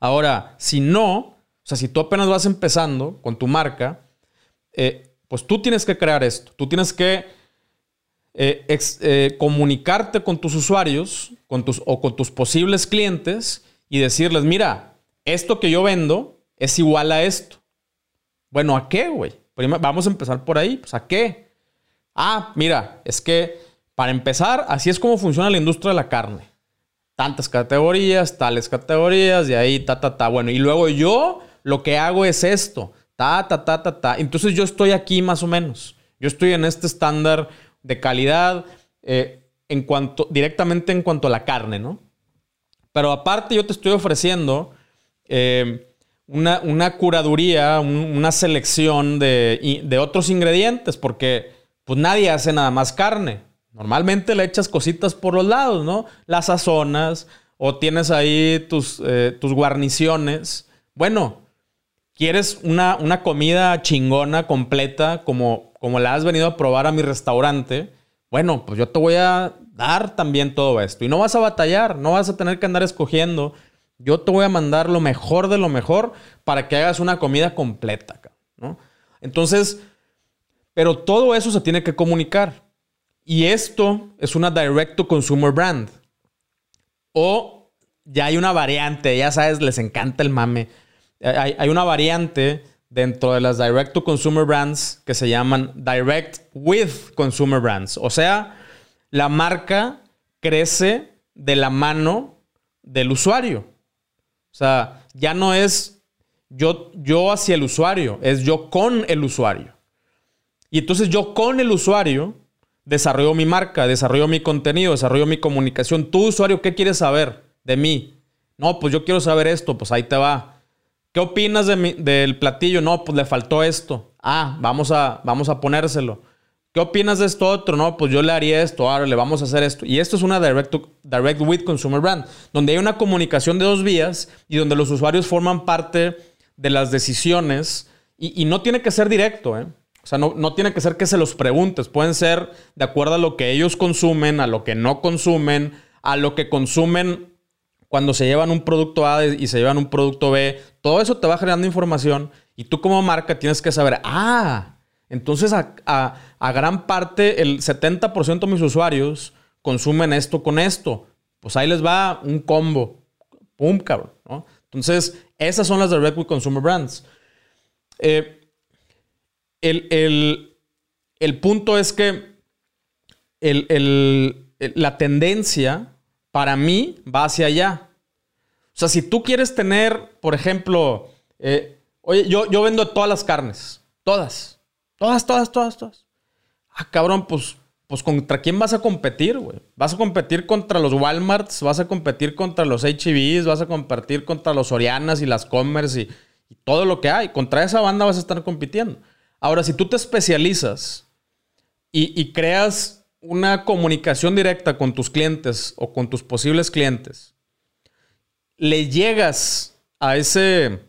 Ahora, si no, o sea, si tú apenas vas empezando con tu marca, eh, pues tú tienes que crear esto. Tú tienes que eh, eh, comunicarte con tus usuarios con tus, o con tus posibles clientes y decirles, mira, esto que yo vendo es igual a esto. Bueno, ¿a qué, güey? Vamos a empezar por ahí. Pues, ¿a qué? Ah, mira, es que para empezar, así es como funciona la industria de la carne. Tantas categorías, tales categorías, de ahí, ta, ta, ta. Bueno, y luego yo lo que hago es esto. Ta, ta, ta, ta, ta. Entonces yo estoy aquí más o menos. Yo estoy en este estándar de calidad eh, en cuanto, directamente en cuanto a la carne, ¿no? Pero aparte yo te estoy ofreciendo eh, una, una, curaduría, un, una selección de, de, otros ingredientes, porque pues nadie hace nada más carne. Normalmente le echas cositas por los lados, ¿no? Las sazonas o tienes ahí tus, eh, tus guarniciones. Bueno, ¿quieres una, una, comida chingona, completa, como, como la has venido a probar a mi restaurante? Bueno, pues yo te voy a dar también todo esto. Y no vas a batallar, no vas a tener que andar escogiendo. Yo te voy a mandar lo mejor de lo mejor para que hagas una comida completa, ¿no? Entonces, pero todo eso se tiene que comunicar. Y esto es una direct to consumer brand. O ya hay una variante, ya sabes, les encanta el mame. Hay, una variante dentro de las direct to consumer brands que se llaman direct with consumer brands. O sea, la marca crece de la mano del usuario. O sea, ya no es yo, yo hacia el usuario, es yo con el usuario. Y entonces yo con el usuario desarrollo mi marca, desarrollo mi contenido, desarrollo mi comunicación. Tú, usuario, ¿qué quieres saber de mí? No, pues yo quiero saber esto, pues ahí te va. ¿Qué opinas de del platillo? No, pues le faltó esto. Ah, vamos a, vamos a ponérselo. ¿Qué opinas de esto otro? No, pues yo le haría esto, ahora le vamos a hacer esto. Y esto es una direct, direct with consumer brand, donde hay una comunicación de dos vías y donde los usuarios forman parte de las decisiones. Y, no tiene que ser directo, ¿eh? O sea, no, no, tiene que ser que se los preguntes. Pueden ser de acuerdo a lo que ellos consumen, a lo que no consumen, a lo que consumen cuando se llevan un producto A y se llevan un producto B. Todo eso te va generando información y tú como marca tienes que saber, ah, entonces a gran parte, el 70% de mis usuarios consumen esto con esto. Pues ahí les va un combo. Pum, cabrón. Entonces, esas son las Direct with Consumer Brands. Eh, el, punto es que la tendencia para mí va hacia allá. O sea, si tú quieres tener, por ejemplo, eh, oye, yo, yo vendo todas las carnes. Todas. Todas, todas, todas, todas. Ah, cabrón, pues, pues contra quién vas a competir, güey. Vas a competir contra los Walmarts, vas a competir contra los HBs, vas a competir contra los Orianas y las Commerce y, todo lo que hay. Contra esa banda vas a estar compitiendo. Ahora, si tú te especializas y, creas una comunicación directa con tus clientes o con tus posibles clientes, le llegas a ese,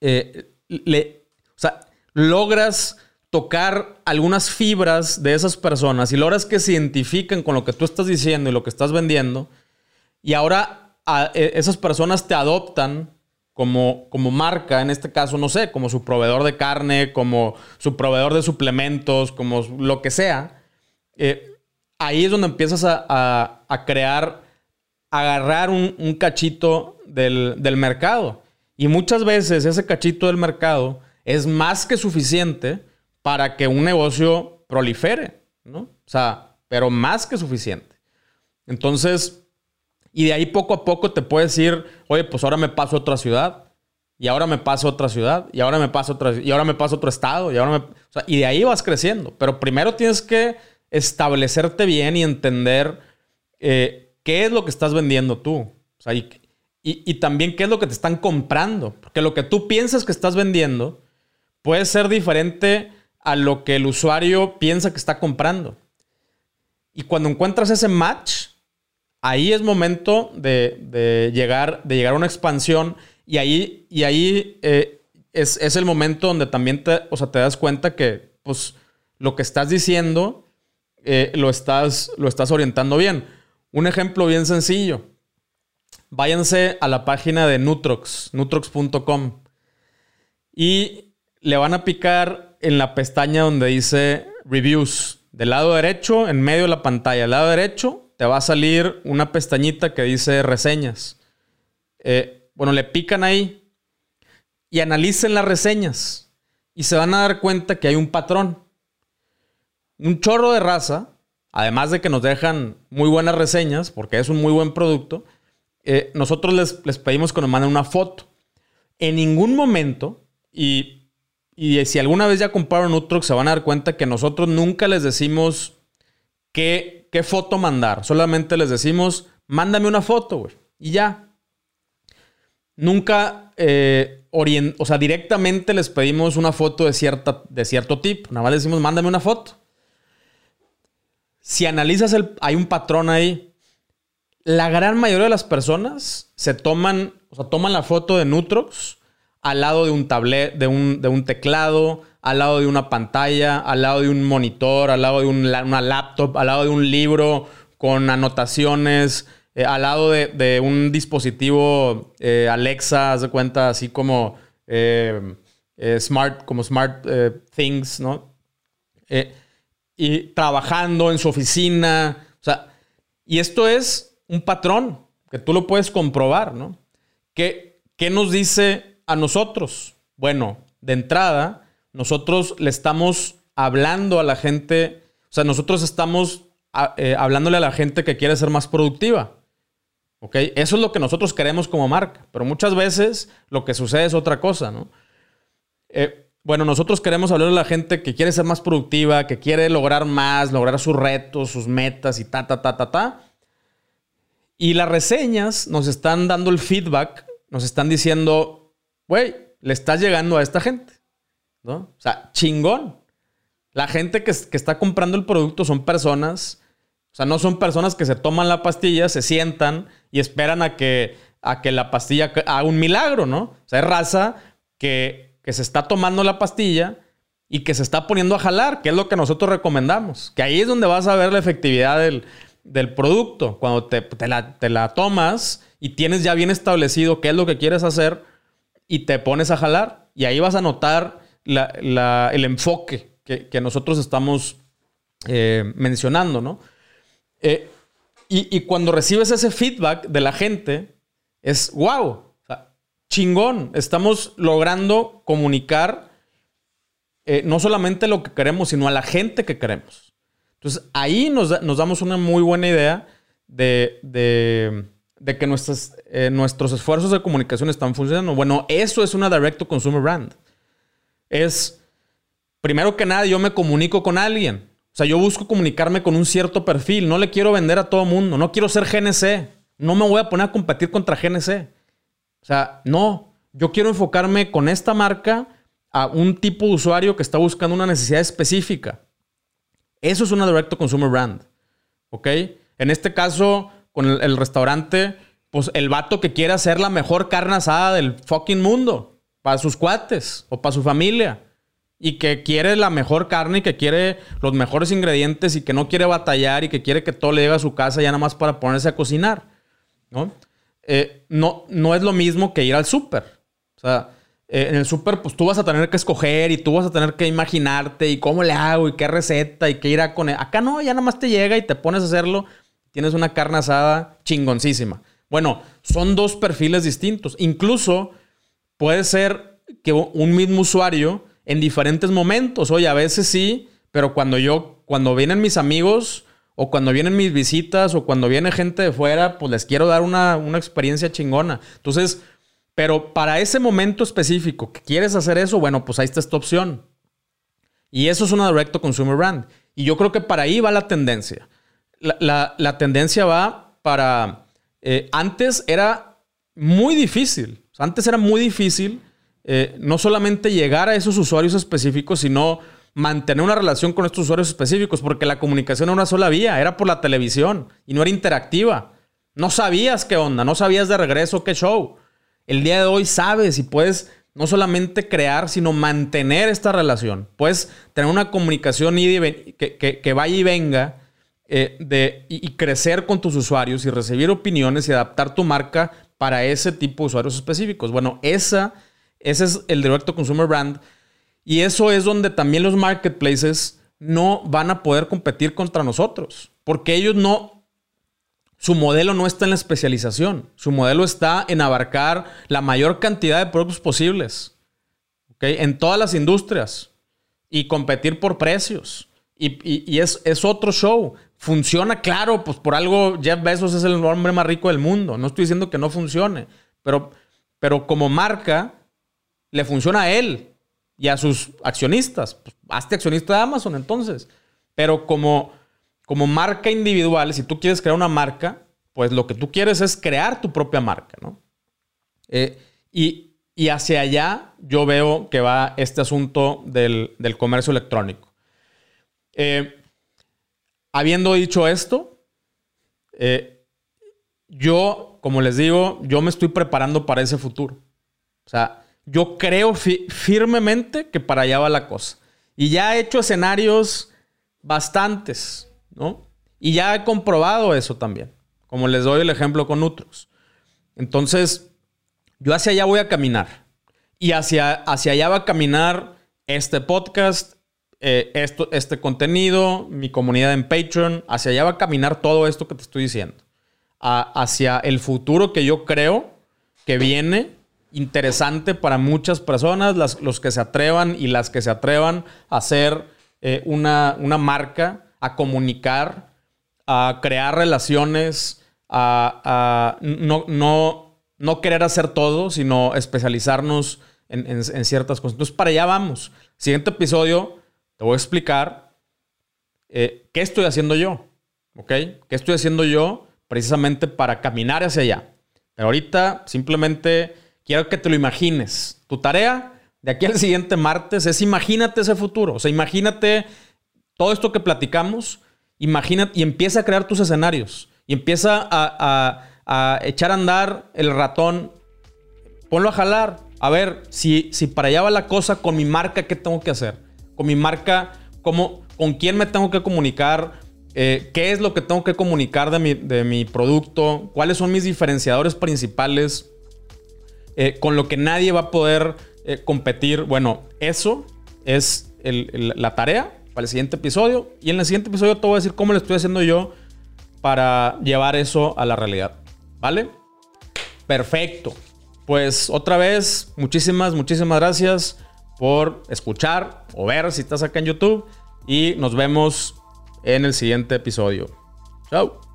eh, o sea, logras tocar algunas fibras de esas personas y logras que se identifiquen con lo que tú estás diciendo y lo que estás vendiendo, y ahora e, esas personas te adoptan como, como marca, en este caso, no sé, como su proveedor de carne, como su proveedor de suplementos, como lo que sea, eh, ahí es donde empiezas a, a, crear, agarrar un, cachito del, del, mercado. Y muchas veces ese cachito del mercado es más que suficiente para que un negocio prolifere, ¿no? O sea, pero más que suficiente. Entonces, y de ahí poco a poco te puedes ir, oye, pues ahora me paso a otra ciudad. Y ahora me paso a otra ciudad. Y ahora me paso a otra, y ahora me paso a otro estado. Y, ahora y de ahí vas creciendo. Pero primero tienes que establecerte bien y entender eh, qué es lo que estás vendiendo tú. O sea, y, y, también qué es lo que te están comprando. Porque lo que tú piensas que estás vendiendo puede ser diferente a lo que el usuario piensa que está comprando. Y cuando encuentras ese match, ahí es momento de, llegar, de llegar a una expansión y ahí, y ahí eh, es, el momento donde también te, o sea, te das cuenta que pues, lo que estás diciendo eh, lo, estás, lo estás orientando bien. Un ejemplo bien sencillo. Váyanse a la página de Nutrox, nutrox.com y le van a picar en la pestaña donde dice Reviews. Del lado derecho, en medio de la pantalla, del lado derecho, te va a salir una pestañita que dice reseñas. Eh, bueno, le pican ahí y analicen las reseñas y se van a dar cuenta que hay un patrón. Un chorro de raza, además de que nos dejan muy buenas reseñas, porque es un muy buen producto, eh, nosotros les, les, pedimos que nos manden una foto. En ningún momento, y, y si alguna vez ya compraron Utrox, se van a dar cuenta que nosotros nunca les decimos que qué foto mandar. Solamente les decimos, mándame una foto, güey. Y ya. Nunca, eh, o sea, directamente les pedimos una foto de, cierta, de cierto tipo. Nada más les decimos, mándame una foto. Si analizas el, hay un patrón ahí. La gran mayoría de las personas se toman, o sea, toman la foto de Nutrox al lado de un tablet, de un, de un teclado, al lado de una pantalla, al lado de un monitor, al lado de una laptop, al lado de un libro con anotaciones, eh, al lado de, un dispositivo eh, Alexa, haz de cuenta, así como eh, smart, como smart things, ¿no? y trabajando en su oficina. O sea, y esto es un patrón que tú lo puedes comprobar, ¿no? ¿Qué, qué nos dice a nosotros? Bueno, de entrada, nosotros le estamos hablando a la gente, o sea, nosotros estamos eh, hablándole a la gente que quiere ser más productiva. ¿Ok? Eso es lo que nosotros queremos como marca, pero muchas veces lo que sucede es otra cosa, ¿no? Eh, bueno, nosotros queremos hablar a la gente que quiere ser más productiva, que quiere lograr más, lograr sus retos, sus metas y ta, ta, ta, ta, ta. Y las reseñas nos están dando el feedback, nos están diciendo, güey, le estás llegando a esta gente, ¿no? O sea, chingón. La gente que, que está comprando el producto son personas, o sea, no son personas que se toman la pastilla, se sientan y esperan a que, a que la pastilla haga un milagro, ¿no? O sea, es raza que que se está tomando la pastilla y que se está poniendo a jalar, que es lo que nosotros recomendamos. Que ahí es donde vas a ver la efectividad del, producto. Cuando te, la, tomas y tienes ya bien establecido qué es lo que quieres hacer y te pones a jalar. Y ahí vas a notar el enfoque que, nosotros estamos eh, mencionando, ¿no? Eh, y, y, cuando recibes ese feedback de la gente, es wow chingón. Estamos logrando comunicar eh, no solamente lo que queremos, sino a la gente que queremos. Entonces ahí nos, damos una muy buena idea de, que nuestros esfuerzos de comunicación están funcionando. Bueno, eso es una direct to consumer brand. Es, primero que nada, yo me comunico con alguien. O sea, yo busco comunicarme con un cierto perfil. No le quiero vender a todo mundo. No quiero ser GNC. No me voy a poner a competir contra GNC. O sea, no, yo quiero enfocarme con esta marca a un tipo de usuario que está buscando una necesidad específica. Eso es una direct consumer brand. ¿Ok? En este caso, con el, restaurante, pues el vato que quiere hacer la mejor carne asada del fucking mundo para sus cuates o para su familia. Y que quiere la mejor carne y que quiere los mejores ingredientes y que no quiere batallar y que quiere que todo le llegue a su casa ya nada más para ponerse a cocinar. ¿no? Eh, no, no es lo mismo que ir al súper. O sea, eh, en el súper, pues tú vas a tener que escoger y tú vas a tener que imaginarte y cómo le hago y qué receta y qué irá con... Acá no, ya nada más te llega y te pones a hacerlo. Tienes una carne asada chingoncísima. Bueno, son dos perfiles distintos. Incluso puede ser que un mismo usuario en diferentes momentos. Oye, a veces sí, pero cuando yo, cuando vienen mis amigos o cuando vienen mis visitas o cuando viene gente de fuera, pues les quiero dar una, experiencia chingona. Entonces, pero para ese momento específico que quieres hacer eso, bueno, pues ahí está esta opción. Y eso es una direct consumer brand. Y yo creo que para ahí va la tendencia. La, tendencia va para... Eh, antes era muy difícil. Antes era muy difícil eh, no solamente llegar a esos usuarios específicos, sino mantener una relación con estos usuarios específicos, porque la comunicación era una sola vía, era por la televisión y no era interactiva. No sabías qué onda, no sabías de regreso qué show. El día de hoy sabes y puedes no solamente crear, sino mantener esta relación. Puedes tener una comunicación que, vaya y venga eh, de, y, crecer con tus usuarios y recibir opiniones y adaptar tu marca para ese tipo de usuarios específicos. Bueno, esa, ese es el directo consumer brand y eso es donde también los marketplaces no van a poder competir contra nosotros, porque ellos no, su modelo no está en la especialización, su modelo está en abarcar la mayor cantidad de productos posibles, en todas las industrias y competir por precios. Y, es, otro show. Funciona, claro, pues por algo Jeff Bezos es el hombre más rico del mundo. No estoy diciendo que no funcione, pero, como marca, le funciona a él y a sus accionistas. Pues, hazte accionista de Amazon entonces. Pero como, como marca individual, si tú quieres crear una marca, pues lo que tú quieres es crear tu propia marca, ¿no? Eh, y, hacia allá yo veo que va este asunto del, comercio electrónico. Eh, habiendo dicho esto, eh, yo, como les digo, yo me estoy preparando para ese futuro. O sea, yo creo firmemente que para allá va la cosa. Y ya he hecho escenarios bastantes, ¿no? Y ya he comprobado eso también, como les doy el ejemplo con otros. Entonces, yo hacia allá voy a caminar. Y hacia, hacia allá va a caminar este podcast, eh, esto, este contenido, mi comunidad en Patreon. Hacia allá va a caminar todo esto que te estoy diciendo. hacia el futuro que yo creo que viene interesante para muchas personas, los que se atrevan y las que se atrevan a hacer eh, una, marca, a comunicar, a crear relaciones, a, no, no, no, querer hacer todo, sino especializarnos en, ciertas cosas. Entonces, para allá vamos. Siguiente episodio, te voy a explicar eh, qué estoy haciendo yo. ¿Ok? ¿Qué estoy haciendo yo precisamente para caminar hacia allá? Pero ahorita simplemente quiero que te lo imagines. Tu tarea de aquí al siguiente martes es imagínate ese futuro. O sea, imagínate todo esto que platicamos, imagínate y empieza a crear tus escenarios. Y empieza a, echar a andar el ratón. Ponlo a jalar. A ver, si, si para allá va la cosa con mi marca, ¿qué tengo que hacer? Con mi marca, ¿cómo, ¿con quién me tengo que comunicar? Eh, ¿Qué es lo que tengo que comunicar de mi, de mi producto? ¿Cuáles son mis diferenciadores principales? Eh, con lo que nadie va a poder eh, competir. Bueno, eso es la tarea para el siguiente episodio. Y en el siguiente episodio te voy a decir cómo lo estoy haciendo yo para llevar eso a la realidad. ¿Vale? Perfecto. Pues otra vez, muchísimas, muchísimas gracias por escuchar o ver si estás acá en YouTube. Y nos vemos en el siguiente episodio. Chao.